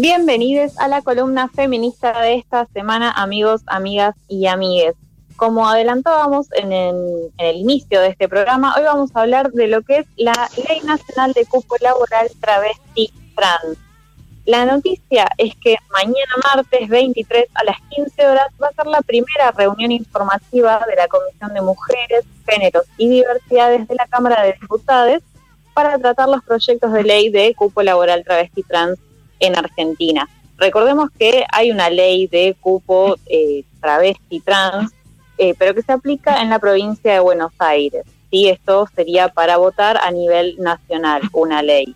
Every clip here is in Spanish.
Bienvenidos a la columna feminista de esta semana, amigos, amigas y amigues. Como adelantábamos en el, inicio de este programa, hoy vamos a hablar de lo que es la Ley Nacional de Cupo Laboral Travesti Trans. La noticia es que mañana martes 23 a las 15 horas va a ser la primera reunión informativa de la Comisión de Mujeres, Géneros y Diversidades de la Cámara de Diputados para tratar los proyectos de ley de cupo laboral travesti trans en Argentina. Recordemos que hay una ley de cupo eh, travesti trans, eh, pero que se aplica en la provincia de Buenos Aires. ¿sí? Esto sería para votar a nivel nacional, una ley.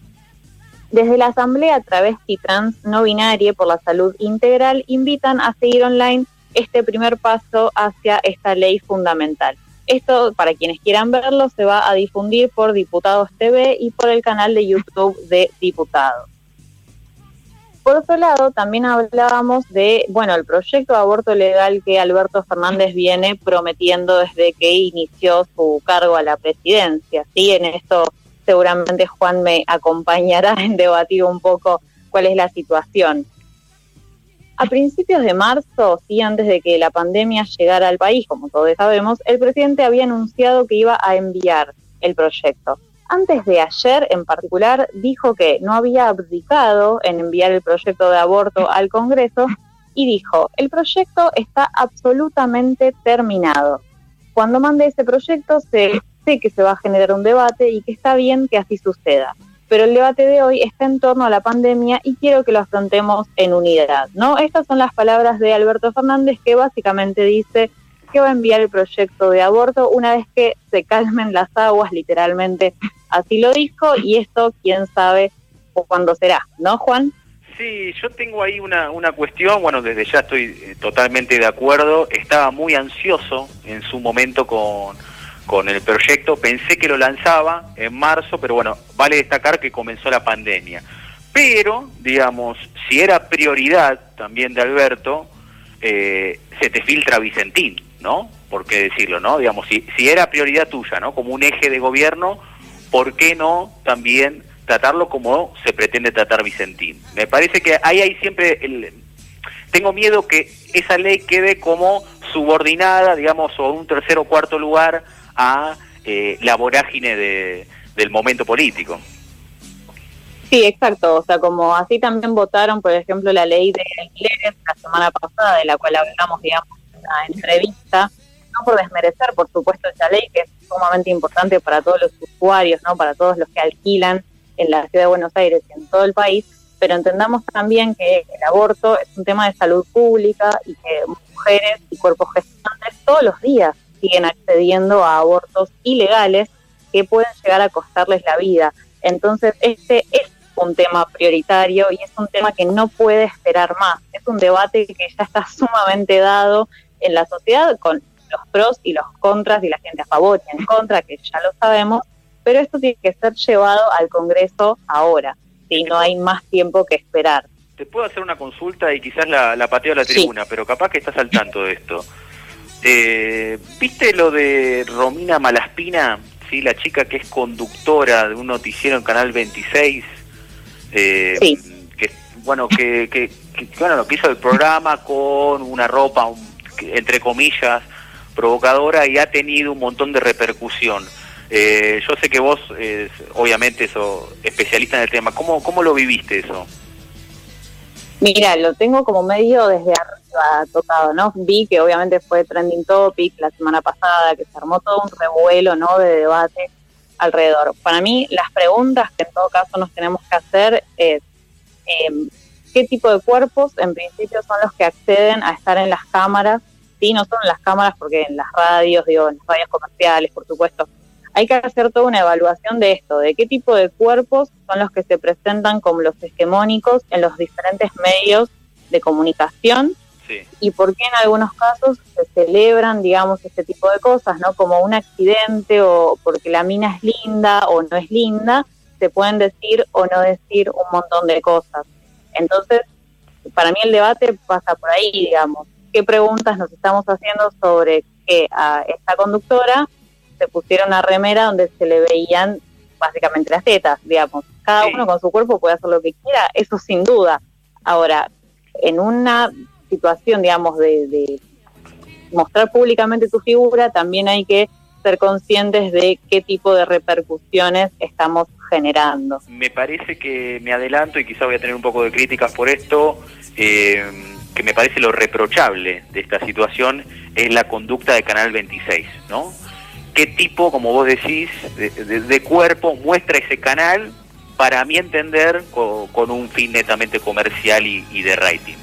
Desde la Asamblea Travesti Trans No Binaria por la Salud Integral invitan a seguir online este primer paso hacia esta ley fundamental. Esto, para quienes quieran verlo, se va a difundir por Diputados TV y por el canal de YouTube de Diputados. Por otro lado, también hablábamos de, bueno, el proyecto de aborto legal que Alberto Fernández viene prometiendo desde que inició su cargo a la presidencia. Sí, en esto seguramente Juan me acompañará en debatir un poco cuál es la situación. A principios de marzo, sí, antes de que la pandemia llegara al país, como todos sabemos, el presidente había anunciado que iba a enviar el proyecto. Antes de ayer, en particular, dijo que no había abdicado en enviar el proyecto de aborto al Congreso y dijo, el proyecto está absolutamente terminado. Cuando mande ese proyecto, sé que se va a generar un debate y que está bien que así suceda pero el debate de hoy está en torno a la pandemia y quiero que lo afrontemos en unidad, ¿no? Estas son las palabras de Alberto Fernández que básicamente dice que va a enviar el proyecto de aborto una vez que se calmen las aguas, literalmente así lo dijo, y esto quién sabe cuándo será, ¿no, Juan? Sí, yo tengo ahí una, una cuestión, bueno, desde ya estoy eh, totalmente de acuerdo, estaba muy ansioso en su momento con con el proyecto. Pensé que lo lanzaba en marzo, pero bueno, vale destacar que comenzó la pandemia. Pero, digamos, si era prioridad también de Alberto, eh, se te filtra Vicentín, ¿no? ¿Por qué decirlo, no? Digamos, si, si era prioridad tuya, ¿no? Como un eje de gobierno, ¿por qué no también tratarlo como se pretende tratar Vicentín? Me parece que ahí hay siempre el... Tengo miedo que esa ley quede como subordinada, digamos, o un tercer o cuarto lugar a eh, la vorágine de, del momento político. Sí, exacto. O sea, como así también votaron, por ejemplo, la ley de alquileres la semana pasada, de la cual hablamos, digamos, en una entrevista, no por desmerecer, por supuesto, esa ley que es sumamente importante para todos los usuarios, no, para todos los que alquilan en la ciudad de Buenos Aires y en todo el país, pero entendamos también que el aborto es un tema de salud pública y que mujeres y cuerpos gestantes todos los días siguen accediendo a abortos ilegales que pueden llegar a costarles la vida. Entonces, este es un tema prioritario y es un tema que no puede esperar más. Es un debate que ya está sumamente dado en la sociedad con pros y los contras y la gente a favor y en contra, que ya lo sabemos, pero esto tiene que ser llevado al Congreso ahora, si no hay más tiempo que esperar. Te puedo hacer una consulta y quizás la, la pateo a la tribuna, pero capaz que estás al tanto de esto. Eh, ¿Viste lo de Romina Malaspina? ¿sí? La chica que es conductora de un noticiero en Canal 26. Eh, que, bueno, que, que, bueno, lo que hizo el programa con una ropa, entre comillas, provocadora y ha tenido un montón de repercusión. Eh, yo sé que vos, eh, obviamente, sos especialista en el tema. ¿Cómo, ¿Cómo lo viviste eso? Mira, lo tengo como medio desde arriba tocado, ¿no? Vi que obviamente fue trending topic la semana pasada, que se armó todo un revuelo, ¿no? De debate alrededor. Para mí, las preguntas que en todo caso nos tenemos que hacer es em, qué tipo de cuerpos en principio son los que acceden a estar en las cámaras, sí, no solo en las cámaras, porque en las radios, digo, en las radios comerciales, por supuesto, hay que hacer toda una evaluación de esto, de qué tipo de cuerpos son los que se presentan como los hegemónicos en los diferentes medios de comunicación y por qué en algunos casos se celebran, digamos, este tipo de cosas, ¿no? Como un accidente o porque la mina es linda o no es linda, se pueden decir o no decir un montón de cosas. Entonces, para mí el debate pasa por ahí, digamos, qué preguntas nos estamos haciendo sobre que a esta conductora se pusieron una remera donde se le veían básicamente las tetas, digamos. Cada uno con su cuerpo puede hacer lo que quiera, eso sin duda. Ahora, en una situación, digamos, de, mostrar públicamente tu figura, también hay que ser conscientes de qué tipo de repercusiones estamos generando. Me parece que me adelanto y quizá voy a tener un poco de críticas por esto, eh, que me parece lo reprochable de esta situación es la conducta de Canal 26, ¿no? ¿Qué tipo, como vos decís, de, cuerpo muestra ese canal, para mi entender, con, un fin netamente comercial y de rating?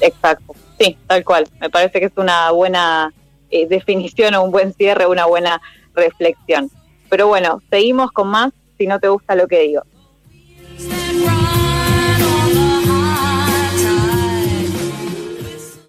Exacto, sí, tal cual. Me parece que es una buena eh, definición o un buen cierre, una buena reflexión. Pero bueno, seguimos con más si no te gusta lo que digo.